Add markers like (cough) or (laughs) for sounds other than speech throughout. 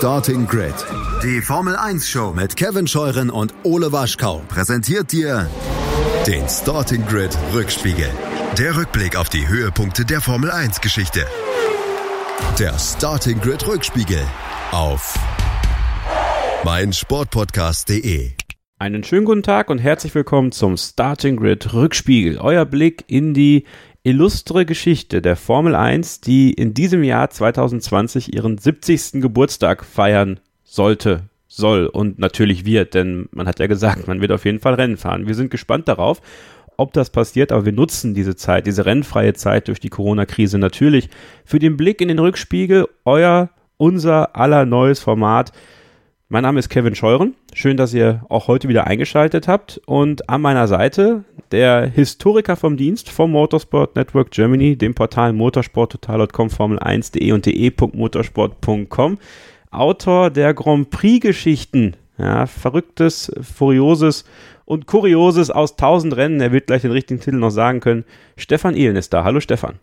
Starting Grid, die Formel 1 Show mit Kevin Scheuren und Ole Waschkau, präsentiert dir den Starting Grid Rückspiegel. Der Rückblick auf die Höhepunkte der Formel 1 Geschichte. Der Starting Grid Rückspiegel auf meinsportpodcast.de. Einen schönen guten Tag und herzlich willkommen zum Starting Grid Rückspiegel. Euer Blick in die illustre Geschichte der Formel 1, die in diesem Jahr 2020 ihren 70. Geburtstag feiern sollte, soll und natürlich wird, denn man hat ja gesagt, man wird auf jeden Fall Rennen fahren. Wir sind gespannt darauf, ob das passiert, aber wir nutzen diese Zeit, diese rennfreie Zeit durch die Corona-Krise natürlich für den Blick in den Rückspiegel, euer, unser aller neues Format mein Name ist Kevin Scheuren. Schön, dass ihr auch heute wieder eingeschaltet habt. Und an meiner Seite der Historiker vom Dienst vom Motorsport Network Germany, dem Portal motorsporttotal.com, Formel1.de und de.motorsport.com. Autor der Grand Prix-Geschichten. Ja, verrücktes, furioses und kurioses aus tausend Rennen. Er wird gleich den richtigen Titel noch sagen können. Stefan Ehlen ist da. Hallo Stefan.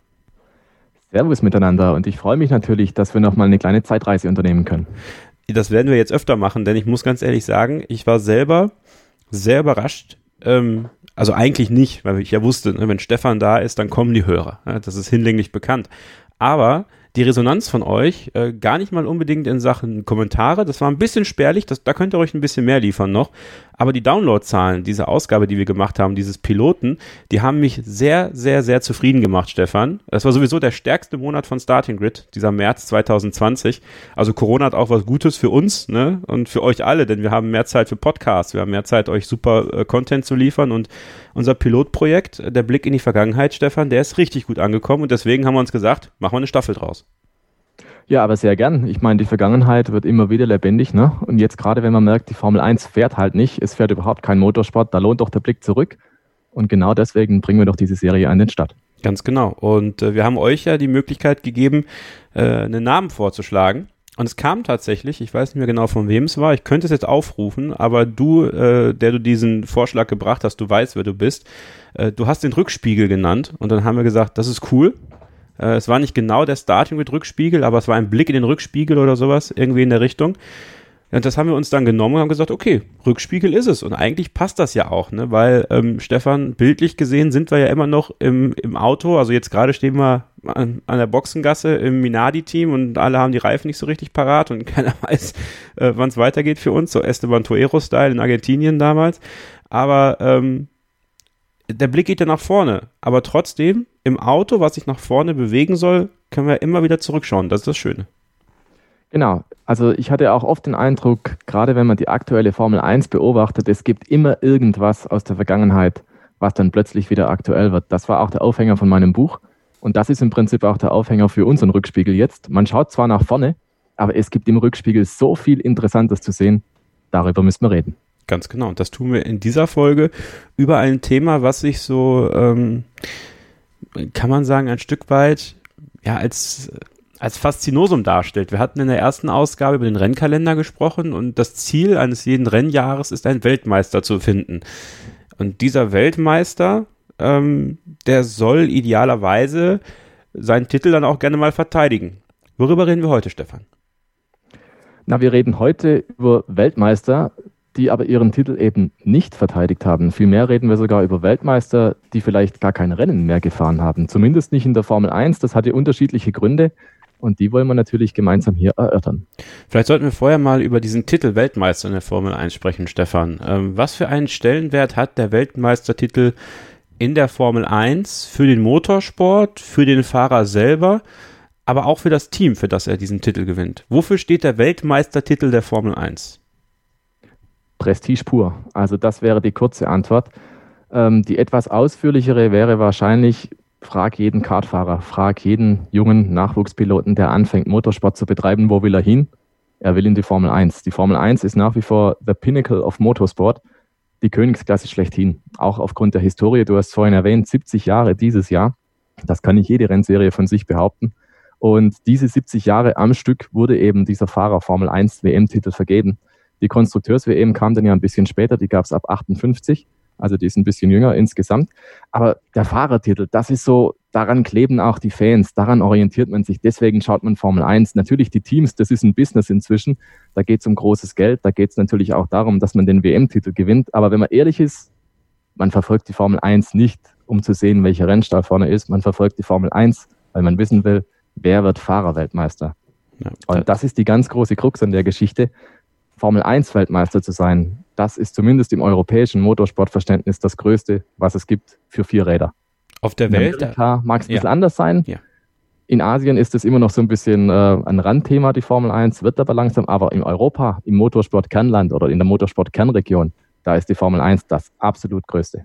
Servus miteinander und ich freue mich natürlich, dass wir nochmal eine kleine Zeitreise unternehmen können das werden wir jetzt öfter machen, denn ich muss ganz ehrlich sagen, ich war selber sehr überrascht. Ähm, also eigentlich nicht, weil ich ja wusste, ne, wenn Stefan da ist, dann kommen die Hörer. Ja, das ist hinlänglich bekannt. Aber die Resonanz von euch äh, gar nicht mal unbedingt in Sachen Kommentare. Das war ein bisschen spärlich, das, da könnt ihr euch ein bisschen mehr liefern noch. Aber die Downloadzahlen dieser Ausgabe, die wir gemacht haben, dieses Piloten, die haben mich sehr, sehr, sehr zufrieden gemacht, Stefan. Das war sowieso der stärkste Monat von Starting Grid, dieser März 2020. Also Corona hat auch was Gutes für uns ne? und für euch alle, denn wir haben mehr Zeit für Podcasts, wir haben mehr Zeit, euch super äh, Content zu liefern und unser Pilotprojekt, der Blick in die Vergangenheit, Stefan, der ist richtig gut angekommen und deswegen haben wir uns gesagt, machen wir eine Staffel draus. Ja, aber sehr gern. Ich meine, die Vergangenheit wird immer wieder lebendig. Ne? Und jetzt gerade, wenn man merkt, die Formel 1 fährt halt nicht, es fährt überhaupt kein Motorsport, da lohnt doch der Blick zurück. Und genau deswegen bringen wir doch diese Serie an den Start. Ganz genau. Und äh, wir haben euch ja die Möglichkeit gegeben, äh, einen Namen vorzuschlagen. Und es kam tatsächlich, ich weiß nicht mehr genau von wem es war, ich könnte es jetzt aufrufen, aber du, äh, der du diesen Vorschlag gebracht hast, du weißt, wer du bist, äh, du hast den Rückspiegel genannt und dann haben wir gesagt, das ist cool, äh, es war nicht genau der Starting mit Rückspiegel, aber es war ein Blick in den Rückspiegel oder sowas, irgendwie in der Richtung. Und das haben wir uns dann genommen und haben gesagt, okay, Rückspiegel ist es. Und eigentlich passt das ja auch, ne? Weil, ähm, Stefan, bildlich gesehen sind wir ja immer noch im, im Auto. Also jetzt gerade stehen wir an, an der Boxengasse im Minardi-Team und alle haben die Reifen nicht so richtig parat und (laughs) keiner weiß, äh, wann es weitergeht für uns. So Esteban Tuero-Style in Argentinien damals. Aber ähm, der Blick geht ja nach vorne. Aber trotzdem, im Auto, was sich nach vorne bewegen soll, können wir immer wieder zurückschauen. Das ist das Schöne. Genau. Also ich hatte auch oft den Eindruck, gerade wenn man die aktuelle Formel 1 beobachtet, es gibt immer irgendwas aus der Vergangenheit, was dann plötzlich wieder aktuell wird. Das war auch der Aufhänger von meinem Buch. Und das ist im Prinzip auch der Aufhänger für unseren Rückspiegel jetzt. Man schaut zwar nach vorne, aber es gibt im Rückspiegel so viel Interessantes zu sehen. Darüber müssen wir reden. Ganz genau. Und das tun wir in dieser Folge über ein Thema, was sich so, ähm, kann man sagen, ein Stück weit ja als als Faszinosum darstellt. Wir hatten in der ersten Ausgabe über den Rennkalender gesprochen und das Ziel eines jeden Rennjahres ist, einen Weltmeister zu finden. Und dieser Weltmeister, ähm, der soll idealerweise seinen Titel dann auch gerne mal verteidigen. Worüber reden wir heute, Stefan? Na, wir reden heute über Weltmeister, die aber ihren Titel eben nicht verteidigt haben. Vielmehr reden wir sogar über Weltmeister, die vielleicht gar kein Rennen mehr gefahren haben. Zumindest nicht in der Formel 1. Das hatte unterschiedliche Gründe. Und die wollen wir natürlich gemeinsam hier erörtern. Vielleicht sollten wir vorher mal über diesen Titel Weltmeister in der Formel 1 sprechen, Stefan. Ähm, was für einen Stellenwert hat der Weltmeistertitel in der Formel 1 für den Motorsport, für den Fahrer selber, aber auch für das Team, für das er diesen Titel gewinnt? Wofür steht der Weltmeistertitel der Formel 1? Prestige pur. Also das wäre die kurze Antwort. Ähm, die etwas ausführlichere wäre wahrscheinlich, frag jeden Kartfahrer, frag jeden jungen Nachwuchspiloten, der anfängt, Motorsport zu betreiben, wo will er hin? Er will in die Formel 1. Die Formel 1 ist nach wie vor the pinnacle of Motorsport, die Königsklasse schlechthin. Auch aufgrund der Historie, du hast vorhin erwähnt, 70 Jahre dieses Jahr. Das kann nicht jede Rennserie von sich behaupten. Und diese 70 Jahre am Stück wurde eben dieser Fahrer Formel 1 WM-Titel vergeben. Die Konstrukteurs-WM kam dann ja ein bisschen später, die gab es ab 58. Also die ist ein bisschen jünger insgesamt. Aber der Fahrertitel, das ist so, daran kleben auch die Fans, daran orientiert man sich. Deswegen schaut man Formel 1. Natürlich die Teams, das ist ein Business inzwischen. Da geht es um großes Geld. Da geht es natürlich auch darum, dass man den WM-Titel gewinnt. Aber wenn man ehrlich ist, man verfolgt die Formel 1 nicht, um zu sehen, welcher Rennstall vorne ist. Man verfolgt die Formel 1, weil man wissen will, wer wird Fahrerweltmeister. Ja, Und das ist die ganz große Krux an der Geschichte. Formel 1 Weltmeister zu sein, das ist zumindest im europäischen Motorsportverständnis das Größte, was es gibt für Vierräder. Auf der Welt? In Amerika mag es ein bisschen anders sein. Ja. In Asien ist es immer noch so ein bisschen äh, ein Randthema, die Formel 1, wird aber langsam, aber in Europa, im Motorsport-Kernland oder in der Motorsport-Kernregion, da ist die Formel 1 das absolut Größte.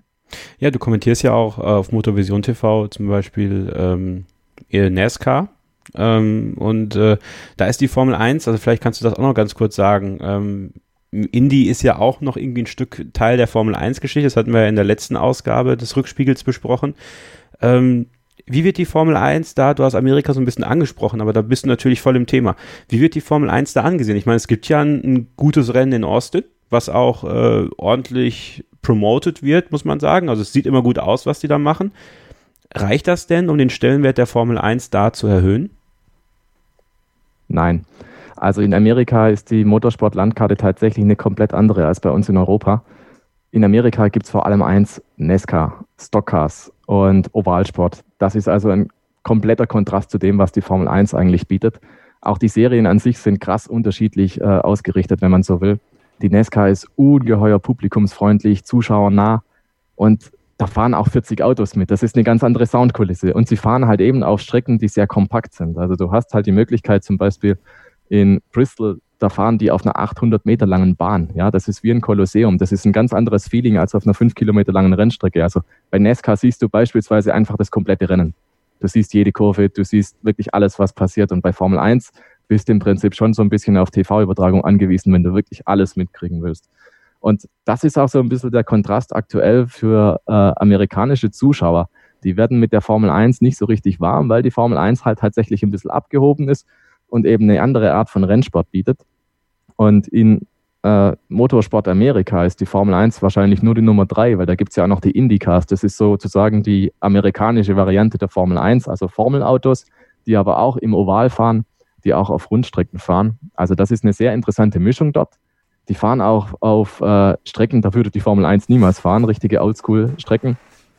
Ja, du kommentierst ja auch äh, auf Motorvision TV zum Beispiel ähm, NASCAR. Ähm, und äh, da ist die Formel 1, also vielleicht kannst du das auch noch ganz kurz sagen. Ähm, Indy ist ja auch noch irgendwie ein Stück Teil der Formel 1-Geschichte. Das hatten wir ja in der letzten Ausgabe des Rückspiegels besprochen. Ähm, wie wird die Formel 1 da, du hast Amerika so ein bisschen angesprochen, aber da bist du natürlich voll im Thema. Wie wird die Formel 1 da angesehen? Ich meine, es gibt ja ein, ein gutes Rennen in Austin, was auch äh, ordentlich promoted wird, muss man sagen. Also es sieht immer gut aus, was die da machen. Reicht das denn, um den Stellenwert der Formel 1 da zu erhöhen? Nein. Also in Amerika ist die Motorsport-Landkarte tatsächlich eine komplett andere als bei uns in Europa. In Amerika gibt es vor allem eins, NASCAR, Stockcars und Ovalsport. Das ist also ein kompletter Kontrast zu dem, was die Formel 1 eigentlich bietet. Auch die Serien an sich sind krass unterschiedlich äh, ausgerichtet, wenn man so will. Die NASCAR ist ungeheuer publikumsfreundlich, zuschauernah und da fahren auch 40 Autos mit. Das ist eine ganz andere Soundkulisse. Und sie fahren halt eben auf Strecken, die sehr kompakt sind. Also du hast halt die Möglichkeit zum Beispiel in Bristol, da fahren die auf einer 800 Meter langen Bahn. Ja, das ist wie ein Kolosseum. Das ist ein ganz anderes Feeling als auf einer 5 Kilometer langen Rennstrecke. Also bei NASCAR siehst du beispielsweise einfach das komplette Rennen. Du siehst jede Kurve, du siehst wirklich alles, was passiert. Und bei Formel 1 bist du im Prinzip schon so ein bisschen auf TV-Übertragung angewiesen, wenn du wirklich alles mitkriegen willst. Und das ist auch so ein bisschen der Kontrast aktuell für äh, amerikanische Zuschauer. Die werden mit der Formel 1 nicht so richtig warm, weil die Formel 1 halt tatsächlich ein bisschen abgehoben ist und eben eine andere Art von Rennsport bietet. Und in äh, Motorsport Amerika ist die Formel 1 wahrscheinlich nur die Nummer drei, weil da gibt es ja auch noch die Indycars. Das ist sozusagen die amerikanische Variante der Formel 1, also Formelautos, die aber auch im Oval fahren, die auch auf Rundstrecken fahren. Also das ist eine sehr interessante Mischung dort. Die fahren auch auf äh, Strecken, da würde die Formel 1 niemals fahren, richtige Oldschool-Strecken,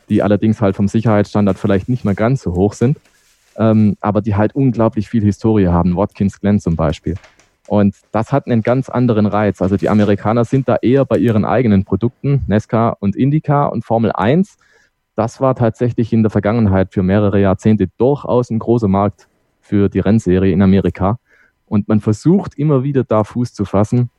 die allerdings halt vom Sicherheitsstandard vielleicht nicht mehr ganz so hoch sind, ähm, aber die halt unglaublich viel Historie haben. Watkins Glen zum Beispiel. Und das hat einen ganz anderen Reiz. Also die Amerikaner sind da eher bei ihren eigenen Produkten, NASCAR und IndyCar und Formel 1. Das war tatsächlich in der Vergangenheit für mehrere Jahrzehnte durchaus ein großer Markt für die Rennserie in Amerika. Und man versucht immer wieder da Fuß zu fassen.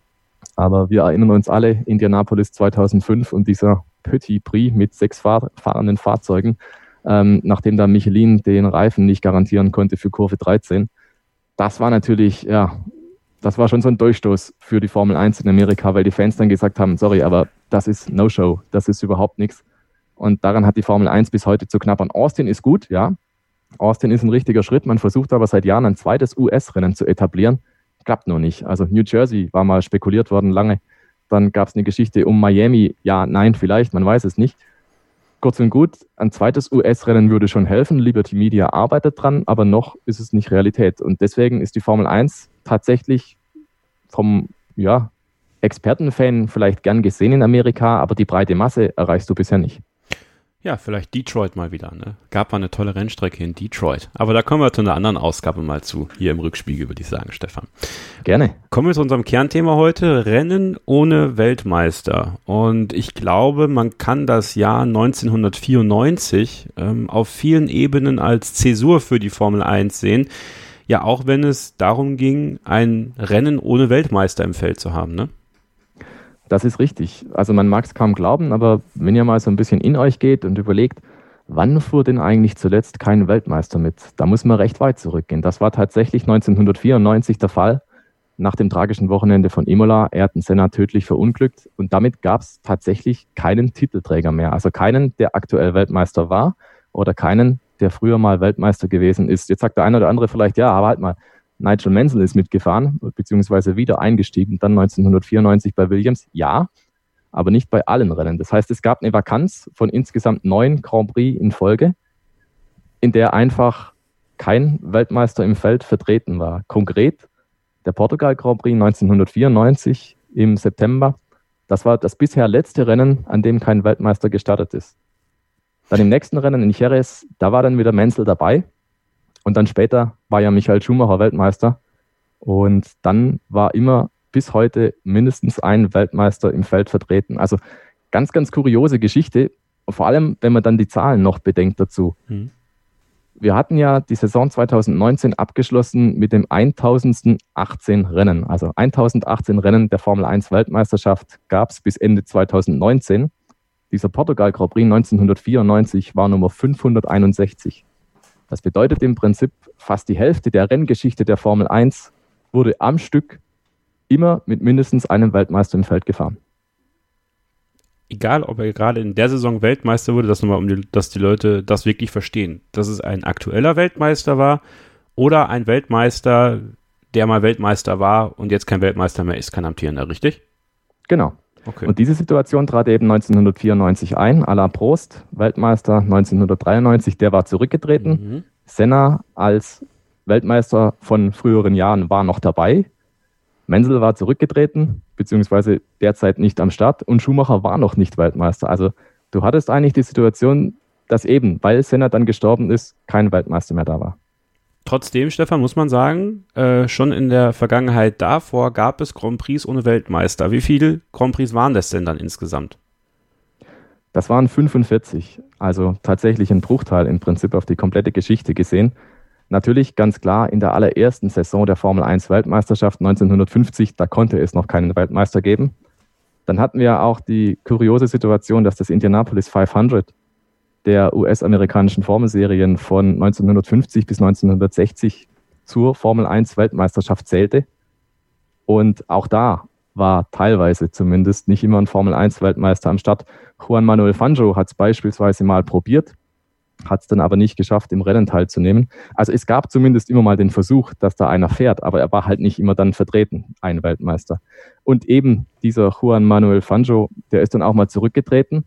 Aber wir erinnern uns alle, Indianapolis 2005 und dieser Petit Prix mit sechs fahr fahrenden Fahrzeugen, ähm, nachdem da Michelin den Reifen nicht garantieren konnte für Kurve 13. Das war natürlich, ja, das war schon so ein Durchstoß für die Formel 1 in Amerika, weil die Fans dann gesagt haben, sorry, aber das ist No-Show, das ist überhaupt nichts. Und daran hat die Formel 1 bis heute zu knappern. Austin ist gut, ja. Austin ist ein richtiger Schritt. Man versucht aber seit Jahren ein zweites US-Rennen zu etablieren klappt noch nicht. Also New Jersey war mal spekuliert worden lange. Dann gab es eine Geschichte um Miami. Ja, nein, vielleicht, man weiß es nicht. Kurz und gut, ein zweites US-Rennen würde schon helfen. Liberty Media arbeitet dran, aber noch ist es nicht Realität. Und deswegen ist die Formel 1 tatsächlich vom ja, Expertenfan vielleicht gern gesehen in Amerika, aber die breite Masse erreichst du bisher nicht. Ja, vielleicht Detroit mal wieder. Ne? Gab mal eine tolle Rennstrecke in Detroit. Aber da kommen wir zu einer anderen Ausgabe mal zu, hier im Rückspiegel, würde ich sagen, Stefan. Gerne. Kommen wir zu unserem Kernthema heute, Rennen ohne Weltmeister. Und ich glaube, man kann das Jahr 1994 ähm, auf vielen Ebenen als Zäsur für die Formel 1 sehen. Ja, auch wenn es darum ging, ein Rennen ohne Weltmeister im Feld zu haben, ne? Das ist richtig. Also man mag es kaum glauben, aber wenn ihr mal so ein bisschen in euch geht und überlegt, wann fuhr denn eigentlich zuletzt kein Weltmeister mit? Da muss man recht weit zurückgehen. Das war tatsächlich 1994 der Fall. Nach dem tragischen Wochenende von Imola, Ayrton Senna tödlich verunglückt und damit gab es tatsächlich keinen Titelträger mehr. Also keinen, der aktuell Weltmeister war oder keinen, der früher mal Weltmeister gewesen ist. Jetzt sagt der eine oder andere vielleicht, ja, aber halt mal, Nigel Mansell ist mitgefahren, beziehungsweise wieder eingestiegen, dann 1994 bei Williams. Ja, aber nicht bei allen Rennen. Das heißt, es gab eine Vakanz von insgesamt neun Grand Prix in Folge, in der einfach kein Weltmeister im Feld vertreten war. Konkret der Portugal Grand Prix 1994 im September. Das war das bisher letzte Rennen, an dem kein Weltmeister gestartet ist. Dann im nächsten Rennen in Jerez, da war dann wieder Menzel dabei. Und dann später war ja Michael Schumacher Weltmeister. Und dann war immer bis heute mindestens ein Weltmeister im Feld vertreten. Also ganz, ganz kuriose Geschichte. Vor allem, wenn man dann die Zahlen noch bedenkt dazu. Mhm. Wir hatten ja die Saison 2019 abgeschlossen mit dem 1018 Rennen. Also 1018 Rennen der Formel 1 Weltmeisterschaft gab es bis Ende 2019. Dieser Portugal Grand Prix 1994 war Nummer 561. Das bedeutet im Prinzip, fast die Hälfte der Renngeschichte der Formel 1 wurde am Stück immer mit mindestens einem Weltmeister im Feld gefahren egal ob er gerade in der Saison Weltmeister wurde, das nochmal, um die, dass die Leute das wirklich verstehen, dass es ein aktueller Weltmeister war oder ein Weltmeister, der mal Weltmeister war und jetzt kein Weltmeister mehr ist, kein amtierender, richtig? Genau. Okay. Und diese Situation trat eben 1994 ein. Alain Prost, Weltmeister 1993, der war zurückgetreten. Mhm. Senna als Weltmeister von früheren Jahren war noch dabei. Menzel war zurückgetreten, beziehungsweise derzeit nicht am Start und Schumacher war noch nicht Weltmeister. Also du hattest eigentlich die Situation, dass eben, weil Senna dann gestorben ist, kein Weltmeister mehr da war. Trotzdem, Stefan, muss man sagen, äh, schon in der Vergangenheit davor gab es Grand Prix ohne Weltmeister. Wie viele Grand Prix waren das denn dann insgesamt? Das waren 45, also tatsächlich ein Bruchteil im Prinzip auf die komplette Geschichte gesehen. Natürlich ganz klar in der allerersten Saison der Formel 1 Weltmeisterschaft 1950, da konnte es noch keinen Weltmeister geben. Dann hatten wir auch die kuriose Situation, dass das Indianapolis 500 der US-amerikanischen Formelserien von 1950 bis 1960 zur Formel 1 Weltmeisterschaft zählte. Und auch da war teilweise zumindest nicht immer ein Formel 1 Weltmeister am Start. Juan Manuel Fangio hat es beispielsweise mal probiert hat es dann aber nicht geschafft, im Rennen teilzunehmen. Also es gab zumindest immer mal den Versuch, dass da einer fährt, aber er war halt nicht immer dann vertreten, ein Weltmeister. Und eben dieser Juan Manuel Fangio, der ist dann auch mal zurückgetreten,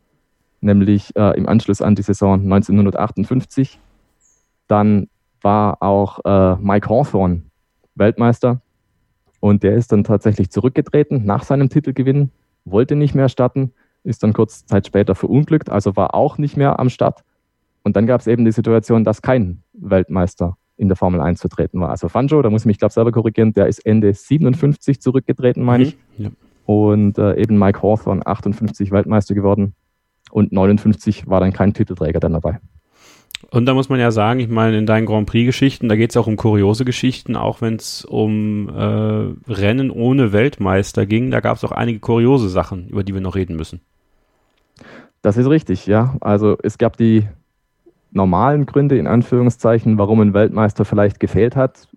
nämlich äh, im Anschluss an die Saison 1958. Dann war auch äh, Mike Hawthorne Weltmeister und der ist dann tatsächlich zurückgetreten nach seinem Titelgewinn, wollte nicht mehr starten, ist dann kurz Zeit später verunglückt, also war auch nicht mehr am Start. Und dann gab es eben die Situation, dass kein Weltmeister in der Formel 1 vertreten war. Also Fangio, da muss ich mich, glaube selber korrigieren, der ist Ende 57 zurückgetreten, meine ich. Mhm, ja. Und äh, eben Mike Hawthorne, 58 Weltmeister geworden. Und 59 war dann kein Titelträger dann dabei. Und da muss man ja sagen, ich meine, in deinen Grand Prix-Geschichten, da geht es auch um kuriose Geschichten, auch wenn es um äh, Rennen ohne Weltmeister ging, da gab es auch einige kuriose Sachen, über die wir noch reden müssen. Das ist richtig, ja. Also es gab die normalen Gründe, in Anführungszeichen, warum ein Weltmeister vielleicht gefehlt hat.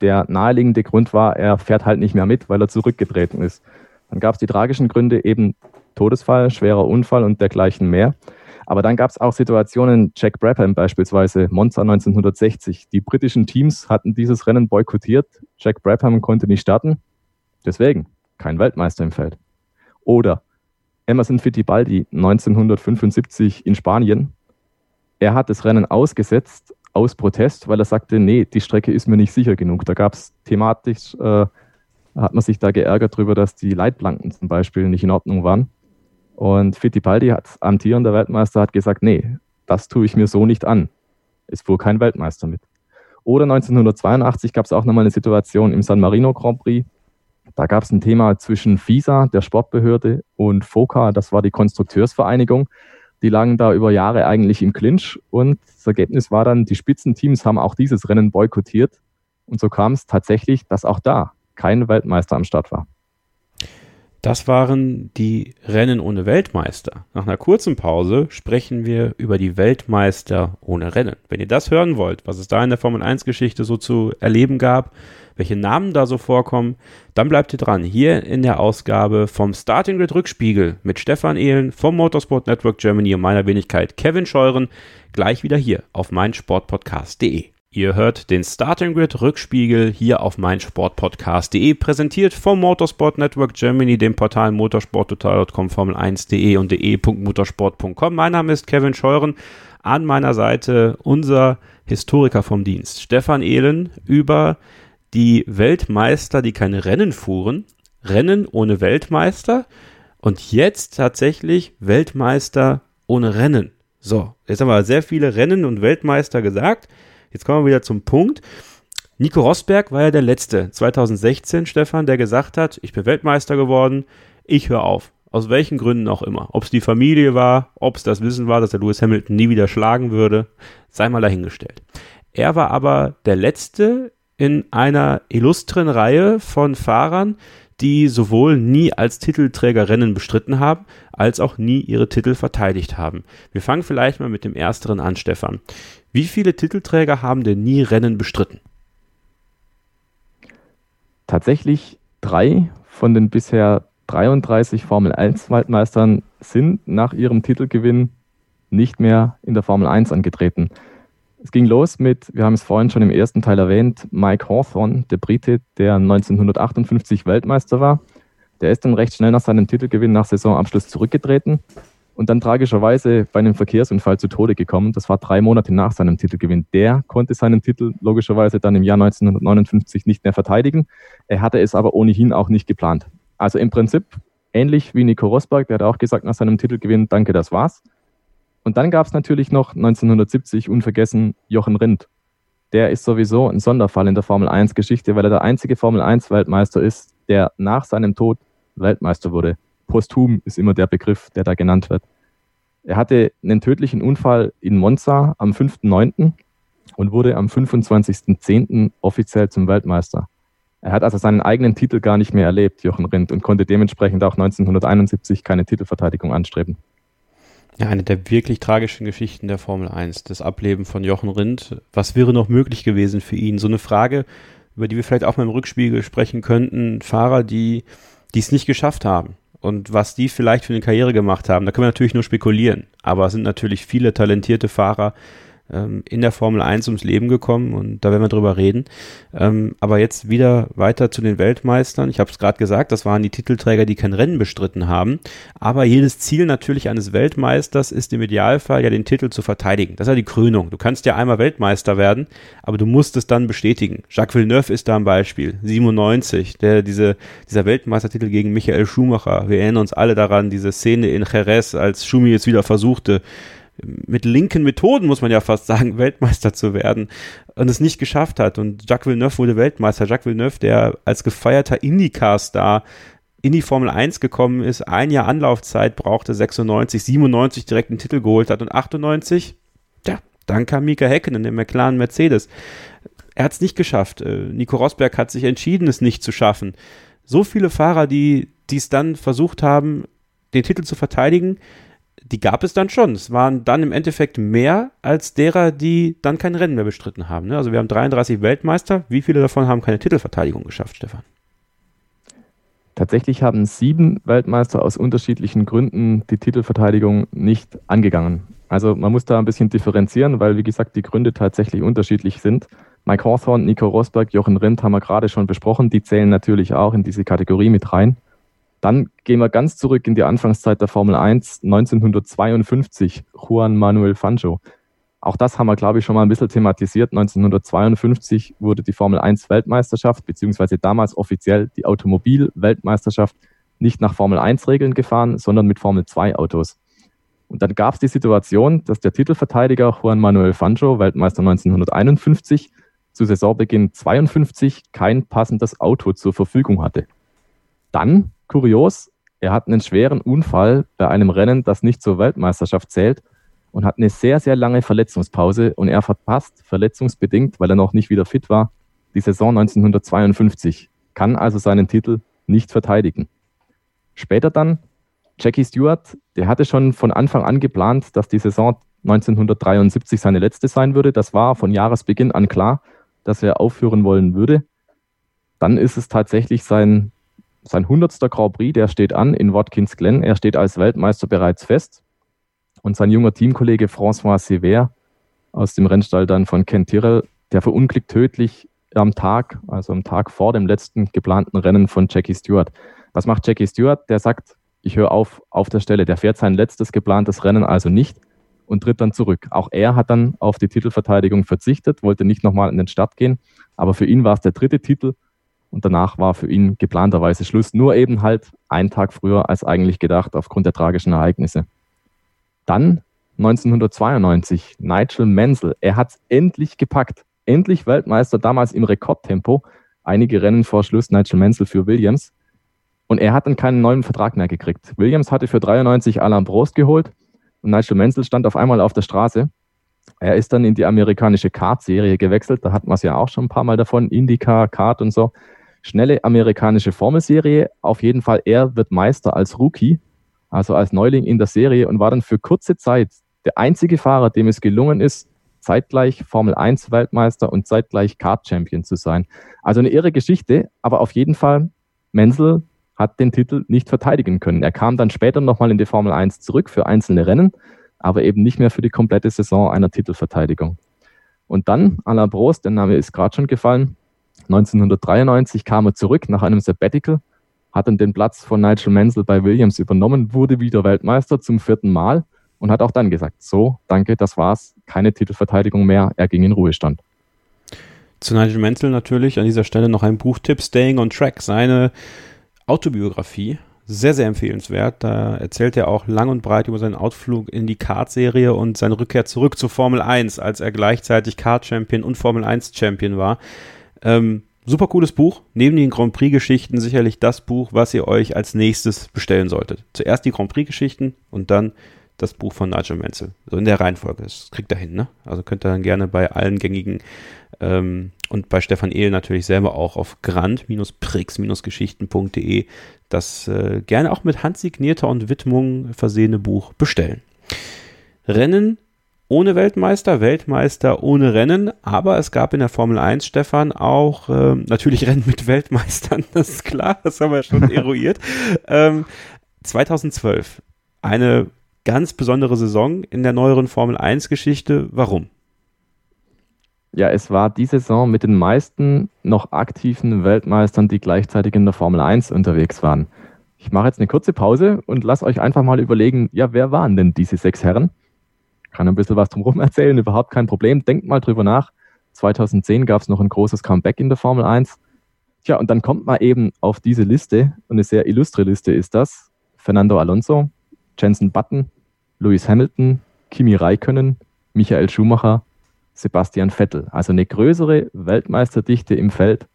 Der naheliegende Grund war, er fährt halt nicht mehr mit, weil er zurückgetreten ist. Dann gab es die tragischen Gründe, eben Todesfall, schwerer Unfall und dergleichen mehr. Aber dann gab es auch Situationen, Jack Brabham beispielsweise, Monza 1960. Die britischen Teams hatten dieses Rennen boykottiert. Jack Brabham konnte nicht starten. Deswegen kein Weltmeister im Feld. Oder Emerson Fittipaldi 1975 in Spanien. Er hat das Rennen ausgesetzt aus Protest, weil er sagte, nee, die Strecke ist mir nicht sicher genug. Da gab es thematisch, äh, hat man sich da geärgert darüber, dass die Leitplanken zum Beispiel nicht in Ordnung waren. Und Fittipaldi, hat, amtierender Weltmeister, hat gesagt, nee, das tue ich mir so nicht an. Es fuhr kein Weltmeister mit. Oder 1982 gab es auch nochmal eine Situation im San Marino Grand Prix. Da gab es ein Thema zwischen FISA, der Sportbehörde, und FOCA, das war die Konstrukteursvereinigung. Die lagen da über Jahre eigentlich im Clinch und das Ergebnis war dann, die Spitzenteams haben auch dieses Rennen boykottiert. Und so kam es tatsächlich, dass auch da kein Weltmeister am Start war. Das waren die Rennen ohne Weltmeister. Nach einer kurzen Pause sprechen wir über die Weltmeister ohne Rennen. Wenn ihr das hören wollt, was es da in der Formel 1 Geschichte so zu erleben gab, welche Namen da so vorkommen, dann bleibt ihr dran. Hier in der Ausgabe vom Starting Grid Rückspiegel mit Stefan Ehlen vom Motorsport Network Germany und meiner Wenigkeit Kevin Scheuren. Gleich wieder hier auf meinsportpodcast.de. Ihr hört den Starting Grid Rückspiegel hier auf meinsportpodcast.de, präsentiert vom Motorsport Network Germany, dem Portal motorsporttotal.com, Formel1.de und de.motorsport.com. Mein Name ist Kevin Scheuren. An meiner Seite unser Historiker vom Dienst, Stefan Ehlen, über die Weltmeister, die keine Rennen fuhren, Rennen ohne Weltmeister und jetzt tatsächlich Weltmeister ohne Rennen. So, jetzt haben wir sehr viele Rennen und Weltmeister gesagt. Jetzt kommen wir wieder zum Punkt. Nico Rosberg war ja der Letzte, 2016, Stefan, der gesagt hat, ich bin Weltmeister geworden, ich höre auf. Aus welchen Gründen auch immer. Ob es die Familie war, ob es das Wissen war, dass der Lewis Hamilton nie wieder schlagen würde, sei mal dahingestellt. Er war aber der Letzte in einer illustren Reihe von Fahrern, die sowohl nie als Titelträger Rennen bestritten haben, als auch nie ihre Titel verteidigt haben. Wir fangen vielleicht mal mit dem ersteren an, Stefan. Wie viele Titelträger haben denn nie Rennen bestritten? Tatsächlich drei von den bisher 33 Formel 1 Weltmeistern sind nach ihrem Titelgewinn nicht mehr in der Formel 1 angetreten. Es ging los mit, wir haben es vorhin schon im ersten Teil erwähnt, Mike Hawthorne, der Brite, der 1958 Weltmeister war. Der ist dann recht schnell nach seinem Titelgewinn nach Saisonabschluss zurückgetreten und dann tragischerweise bei einem Verkehrsunfall zu Tode gekommen. Das war drei Monate nach seinem Titelgewinn. Der konnte seinen Titel logischerweise dann im Jahr 1959 nicht mehr verteidigen. Er hatte es aber ohnehin auch nicht geplant. Also im Prinzip ähnlich wie Nico Rosberg, der hat auch gesagt nach seinem Titelgewinn, danke, das war's. Und dann gab es natürlich noch 1970 unvergessen Jochen Rindt. Der ist sowieso ein Sonderfall in der Formel 1 Geschichte, weil er der einzige Formel 1 Weltmeister ist, der nach seinem Tod Weltmeister wurde posthum ist immer der Begriff, der da genannt wird. Er hatte einen tödlichen Unfall in Monza am 5.9. und wurde am 25.10. offiziell zum Weltmeister. Er hat also seinen eigenen Titel gar nicht mehr erlebt, Jochen Rindt, und konnte dementsprechend auch 1971 keine Titelverteidigung anstreben. Ja, eine der wirklich tragischen Geschichten der Formel 1, das Ableben von Jochen Rindt. Was wäre noch möglich gewesen für ihn? So eine Frage, über die wir vielleicht auch mal im Rückspiegel sprechen könnten. Fahrer, die, es nicht geschafft haben, und was die vielleicht für eine Karriere gemacht haben, da können wir natürlich nur spekulieren. Aber es sind natürlich viele talentierte Fahrer, ähm, in der Formel 1 ums Leben gekommen und da werden wir drüber reden. Ähm, aber jetzt wieder weiter zu den Weltmeistern. Ich habe es gerade gesagt, das waren die Titelträger, die kein Rennen bestritten haben. Aber jedes Ziel natürlich eines Weltmeisters ist im Idealfall ja den Titel zu verteidigen. Das ist ja die Krönung. Du kannst ja einmal Weltmeister werden, aber du musst es dann bestätigen. Jacques Villeneuve ist da ein Beispiel. 97, der diese, dieser Weltmeistertitel gegen Michael Schumacher. Wir erinnern uns alle daran, diese Szene in Jerez, als Schumi jetzt wieder versuchte, mit linken Methoden, muss man ja fast sagen, (laughs) Weltmeister zu werden und es nicht geschafft hat. Und Jacques Villeneuve wurde Weltmeister. Jacques Villeneuve, der als gefeierter Indycar-Star in die Formel 1 gekommen ist, ein Jahr Anlaufzeit brauchte, 96, 97 direkt einen Titel geholt hat und 98, ja, dann kam Mika Häkkinen, der McLaren Mercedes. Er hat es nicht geschafft. Äh, Nico Rosberg hat sich entschieden, es nicht zu schaffen. So viele Fahrer, die es dann versucht haben, den Titel zu verteidigen, die gab es dann schon. Es waren dann im Endeffekt mehr als derer, die dann kein Rennen mehr bestritten haben. Ne? Also wir haben 33 Weltmeister. Wie viele davon haben keine Titelverteidigung geschafft, Stefan? Tatsächlich haben sieben Weltmeister aus unterschiedlichen Gründen die Titelverteidigung nicht angegangen. Also man muss da ein bisschen differenzieren, weil wie gesagt die Gründe tatsächlich unterschiedlich sind. Mike Hawthorne, Nico Rosberg, Jochen Rindt haben wir gerade schon besprochen. Die zählen natürlich auch in diese Kategorie mit rein. Dann gehen wir ganz zurück in die Anfangszeit der Formel 1, 1952, Juan Manuel Fangio. Auch das haben wir, glaube ich, schon mal ein bisschen thematisiert. 1952 wurde die Formel 1 Weltmeisterschaft, beziehungsweise damals offiziell die Automobil-Weltmeisterschaft, nicht nach Formel 1 Regeln gefahren, sondern mit Formel 2 Autos. Und dann gab es die Situation, dass der Titelverteidiger Juan Manuel Fangio, Weltmeister 1951, zu Saisonbeginn 52 kein passendes Auto zur Verfügung hatte. Dann Kurios, er hat einen schweren Unfall bei einem Rennen, das nicht zur Weltmeisterschaft zählt und hat eine sehr, sehr lange Verletzungspause und er verpasst, verletzungsbedingt, weil er noch nicht wieder fit war, die Saison 1952, kann also seinen Titel nicht verteidigen. Später dann Jackie Stewart, der hatte schon von Anfang an geplant, dass die Saison 1973 seine letzte sein würde. Das war von Jahresbeginn an klar, dass er aufhören wollen würde. Dann ist es tatsächlich sein sein 100. Grand Prix, der steht an in Watkins Glen. Er steht als Weltmeister bereits fest. Und sein junger Teamkollege François Sever aus dem Rennstall dann von Ken Tyrrell, der verunglückt tödlich am Tag, also am Tag vor dem letzten geplanten Rennen von Jackie Stewart. Was macht Jackie Stewart? Der sagt, ich höre auf auf der Stelle. Der fährt sein letztes geplantes Rennen also nicht und tritt dann zurück. Auch er hat dann auf die Titelverteidigung verzichtet, wollte nicht nochmal in den Start gehen, aber für ihn war es der dritte Titel und danach war für ihn geplanterweise Schluss, nur eben halt einen Tag früher als eigentlich gedacht aufgrund der tragischen Ereignisse. Dann 1992, Nigel Mansell, er hat es endlich gepackt. Endlich Weltmeister, damals im Rekordtempo. Einige Rennen vor Schluss, Nigel Mansell für Williams. Und er hat dann keinen neuen Vertrag mehr gekriegt. Williams hatte für 93 Alain Prost geholt und Nigel Mansell stand auf einmal auf der Straße. Er ist dann in die amerikanische Kart-Serie gewechselt. Da hatten wir es ja auch schon ein paar Mal davon. Indycar, Kart und so. Schnelle amerikanische Formelserie. Auf jeden Fall, er wird Meister als Rookie, also als Neuling in der Serie und war dann für kurze Zeit der einzige Fahrer, dem es gelungen ist, zeitgleich Formel 1 Weltmeister und zeitgleich Kart Champion zu sein. Also eine irre Geschichte, aber auf jeden Fall, Menzel hat den Titel nicht verteidigen können. Er kam dann später nochmal in die Formel 1 zurück für einzelne Rennen, aber eben nicht mehr für die komplette Saison einer Titelverteidigung. Und dann Alain Prost, der Name ist gerade schon gefallen, 1993 kam er zurück nach einem Sabbatical, hat dann den Platz von Nigel Mansell bei Williams übernommen, wurde wieder Weltmeister zum vierten Mal und hat auch dann gesagt, so, danke, das war's, keine Titelverteidigung mehr, er ging in Ruhestand. Zu Nigel Mansell natürlich an dieser Stelle noch ein Buchtipp, Staying on Track, seine Autobiografie. Sehr, sehr empfehlenswert. Da erzählt er auch lang und breit über seinen Ausflug in die Kart-Serie und seine Rückkehr zurück zur Formel 1, als er gleichzeitig Kart-Champion und Formel 1-Champion war. Ähm, super cooles Buch. Neben den Grand Prix-Geschichten sicherlich das Buch, was ihr euch als nächstes bestellen solltet. Zuerst die Grand Prix-Geschichten und dann das Buch von Nigel Mansell. So in der Reihenfolge. Das kriegt er hin, ne? Also könnt ihr dann gerne bei allen gängigen ähm, und bei Stefan Ehl natürlich selber auch auf grand-prix-geschichten.de das äh, gerne auch mit handsignierter und Widmung versehene Buch bestellen. Rennen ohne Weltmeister, Weltmeister ohne Rennen, aber es gab in der Formel 1, Stefan, auch äh, natürlich Rennen mit Weltmeistern, (laughs) das ist klar, das haben wir schon (laughs) eruiert. Ähm, 2012, eine ganz besondere Saison in der neueren Formel 1 Geschichte. Warum? Ja, es war die Saison mit den meisten noch aktiven Weltmeistern, die gleichzeitig in der Formel 1 unterwegs waren. Ich mache jetzt eine kurze Pause und lasse euch einfach mal überlegen, ja, wer waren denn diese sechs Herren? Kann ein bisschen was drumherum erzählen, überhaupt kein Problem. Denkt mal drüber nach. 2010 gab es noch ein großes Comeback in der Formel 1. Tja, und dann kommt man eben auf diese Liste, und eine sehr illustre Liste ist das. Fernando Alonso, Jensen Button, Lewis Hamilton, Kimi Räikkönen, Michael Schumacher, Sebastian Vettel. Also eine größere Weltmeisterdichte im Feld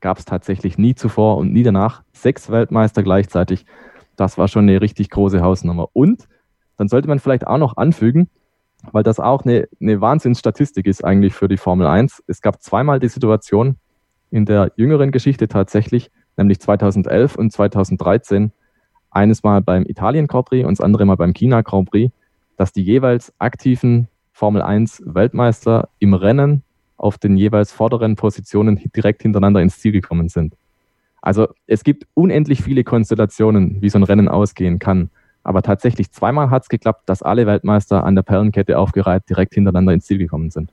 gab es tatsächlich nie zuvor und nie danach. Sechs Weltmeister gleichzeitig. Das war schon eine richtig große Hausnummer. Und dann sollte man vielleicht auch noch anfügen, weil das auch eine, eine Wahnsinnsstatistik ist eigentlich für die Formel 1. Es gab zweimal die Situation in der jüngeren Geschichte tatsächlich, nämlich 2011 und 2013, eines Mal beim Italien Grand Prix und das andere Mal beim China Grand Prix, dass die jeweils aktiven Formel 1 Weltmeister im Rennen auf den jeweils vorderen Positionen direkt hintereinander ins Ziel gekommen sind. Also es gibt unendlich viele Konstellationen, wie so ein Rennen ausgehen kann. Aber tatsächlich zweimal hat es geklappt, dass alle Weltmeister an der Perlenkette aufgereiht direkt hintereinander ins Ziel gekommen sind.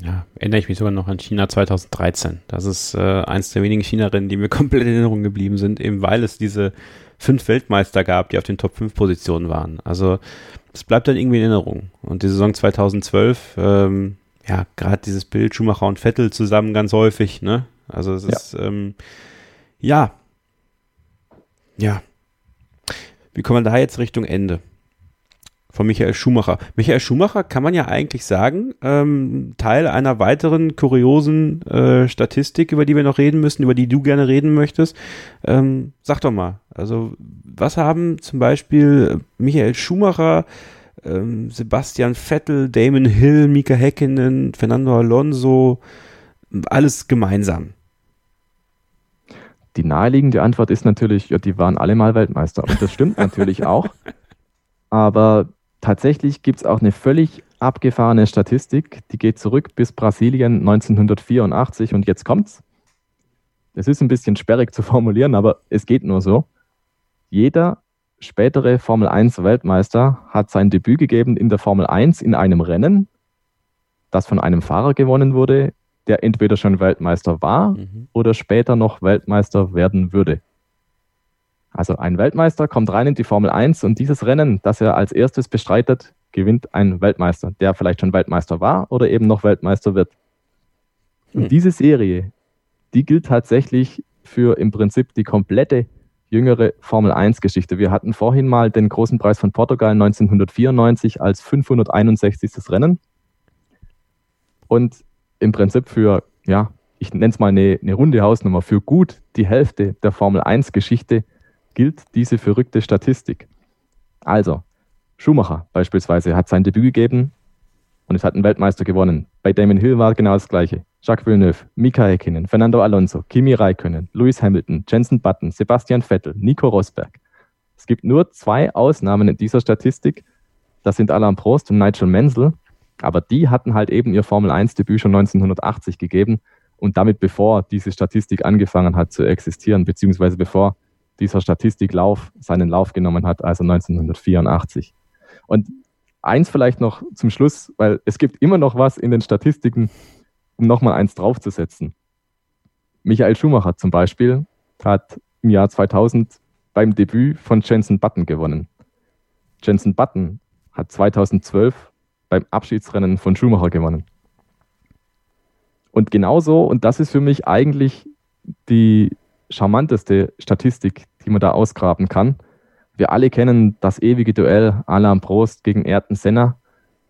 Ja, erinnere ich mich sogar noch an China 2013. Das ist äh, eins der wenigen China-Rennen, die mir (laughs) komplett in Erinnerung geblieben sind, eben weil es diese fünf Weltmeister gab, die auf den Top 5 Positionen waren. Also es bleibt dann irgendwie in Erinnerung. Und die Saison 2012, ähm, ja, gerade dieses Bild Schumacher und Vettel zusammen ganz häufig, ne? Also es ja. ist, ähm, ja, ja. Wie kommen wir da jetzt Richtung Ende? von Michael Schumacher. Michael Schumacher kann man ja eigentlich sagen, ähm, Teil einer weiteren kuriosen äh, Statistik, über die wir noch reden müssen, über die du gerne reden möchtest. Ähm, sag doch mal, also was haben zum Beispiel Michael Schumacher, ähm, Sebastian Vettel, Damon Hill, Mika Häkkinen, Fernando Alonso, alles gemeinsam? Die naheliegende Antwort ist natürlich, ja, die waren alle mal Weltmeister. Und das stimmt natürlich auch. Aber Tatsächlich gibt es auch eine völlig abgefahrene Statistik, die geht zurück bis Brasilien 1984 und jetzt kommt's. Es ist ein bisschen sperrig zu formulieren, aber es geht nur so. Jeder spätere Formel 1 Weltmeister hat sein Debüt gegeben in der Formel 1 in einem Rennen, das von einem Fahrer gewonnen wurde, der entweder schon Weltmeister war mhm. oder später noch Weltmeister werden würde. Also ein Weltmeister kommt rein in die Formel 1 und dieses Rennen, das er als erstes bestreitet, gewinnt ein Weltmeister, der vielleicht schon Weltmeister war oder eben noch Weltmeister wird. Und mhm. diese Serie, die gilt tatsächlich für im Prinzip die komplette jüngere Formel 1 Geschichte. Wir hatten vorhin mal den großen Preis von Portugal 1994 als 561. Rennen. Und im Prinzip für, ja, ich nenne es mal eine, eine runde Hausnummer, für gut die Hälfte der Formel 1 Geschichte gilt diese verrückte Statistik. Also, Schumacher beispielsweise hat sein Debüt gegeben und es hat einen Weltmeister gewonnen. Bei Damon Hill war genau das Gleiche. Jacques Villeneuve, Mika Häkkinen, Fernando Alonso, Kimi Räikkönen, Lewis Hamilton, Jensen Button, Sebastian Vettel, Nico Rosberg. Es gibt nur zwei Ausnahmen in dieser Statistik. Das sind Alain Prost und Nigel Mansell. Aber die hatten halt eben ihr Formel 1-Debüt schon 1980 gegeben und damit bevor diese Statistik angefangen hat zu existieren, beziehungsweise bevor dieser Statistiklauf seinen Lauf genommen hat, also 1984. Und eins vielleicht noch zum Schluss, weil es gibt immer noch was in den Statistiken, um nochmal eins draufzusetzen. Michael Schumacher zum Beispiel hat im Jahr 2000 beim Debüt von Jensen Button gewonnen. Jensen Button hat 2012 beim Abschiedsrennen von Schumacher gewonnen. Und genauso, und das ist für mich eigentlich die charmanteste Statistik, die man da ausgraben kann. Wir alle kennen das ewige Duell Alain Prost gegen Ayrton Senna.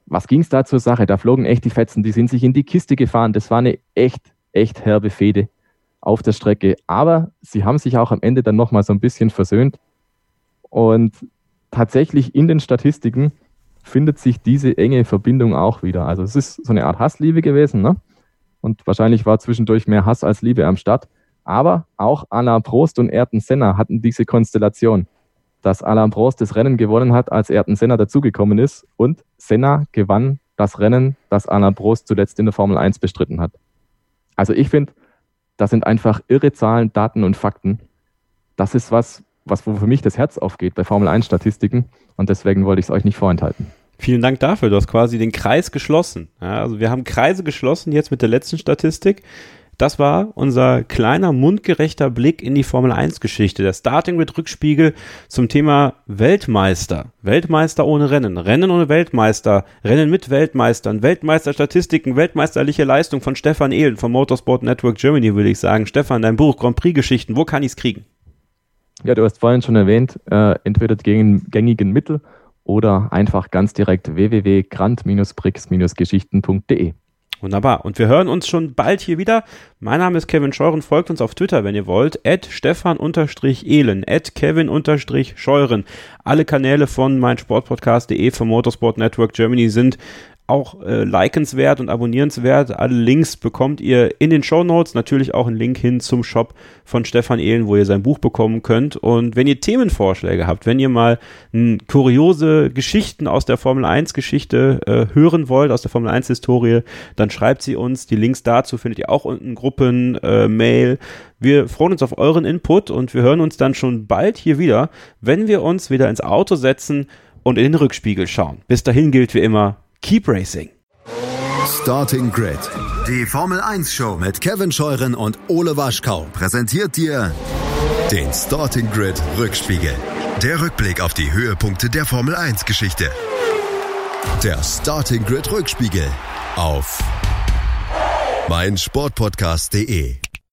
Was ging es da zur Sache? Da flogen echt die Fetzen, die sind sich in die Kiste gefahren. Das war eine echt, echt herbe Fehde auf der Strecke. Aber sie haben sich auch am Ende dann nochmal so ein bisschen versöhnt. Und tatsächlich in den Statistiken findet sich diese enge Verbindung auch wieder. Also es ist so eine Art Hassliebe gewesen, ne? Und wahrscheinlich war zwischendurch mehr Hass als Liebe am Start. Aber auch Alain Prost und Ayrton Senna hatten diese Konstellation, dass Alain Prost das Rennen gewonnen hat, als Ayrton Senna dazugekommen ist und Senna gewann das Rennen, das Alain Prost zuletzt in der Formel 1 bestritten hat. Also ich finde, das sind einfach irre Zahlen, Daten und Fakten. Das ist was, was wo für mich das Herz aufgeht bei Formel 1 Statistiken und deswegen wollte ich es euch nicht vorenthalten. Vielen Dank dafür. Du hast quasi den Kreis geschlossen. Ja, also wir haben Kreise geschlossen jetzt mit der letzten Statistik. Das war unser kleiner mundgerechter Blick in die Formel 1 Geschichte. Der Starting mit Rückspiegel zum Thema Weltmeister. Weltmeister ohne Rennen. Rennen ohne Weltmeister. Rennen mit Weltmeistern. Weltmeisterstatistiken. Weltmeisterliche Leistung von Stefan Ehlen vom Motorsport Network Germany, würde ich sagen. Stefan, dein Buch Grand Prix Geschichten. Wo kann ich es kriegen? Ja, du hast vorhin schon erwähnt, äh, entweder die gängigen Mittel oder einfach ganz direkt www.grant-brix-geschichten.de. Wunderbar. Und wir hören uns schon bald hier wieder. Mein Name ist Kevin Scheuren. Folgt uns auf Twitter, wenn ihr wollt. At Stefan-Ehlen. At Kevin-Scheuren. Alle Kanäle von meinsportpodcast.de vom Motorsport Network Germany sind auch äh, likenswert und abonnierenswert. Alle Links bekommt ihr in den Show Notes. Natürlich auch einen Link hin zum Shop von Stefan Ehlen, wo ihr sein Buch bekommen könnt. Und wenn ihr Themenvorschläge habt, wenn ihr mal m, kuriose Geschichten aus der Formel 1 Geschichte äh, hören wollt, aus der Formel 1 Historie, dann schreibt sie uns. Die Links dazu findet ihr auch unten Gruppen, äh, Mail. Wir freuen uns auf euren Input und wir hören uns dann schon bald hier wieder, wenn wir uns wieder ins Auto setzen und in den Rückspiegel schauen. Bis dahin gilt wie immer, Keep Racing. Starting Grid. Die Formel 1 Show mit Kevin Scheuren und Ole Waschkau präsentiert dir den Starting Grid Rückspiegel. Der Rückblick auf die Höhepunkte der Formel 1 Geschichte. Der Starting Grid Rückspiegel auf meinsportpodcast.de.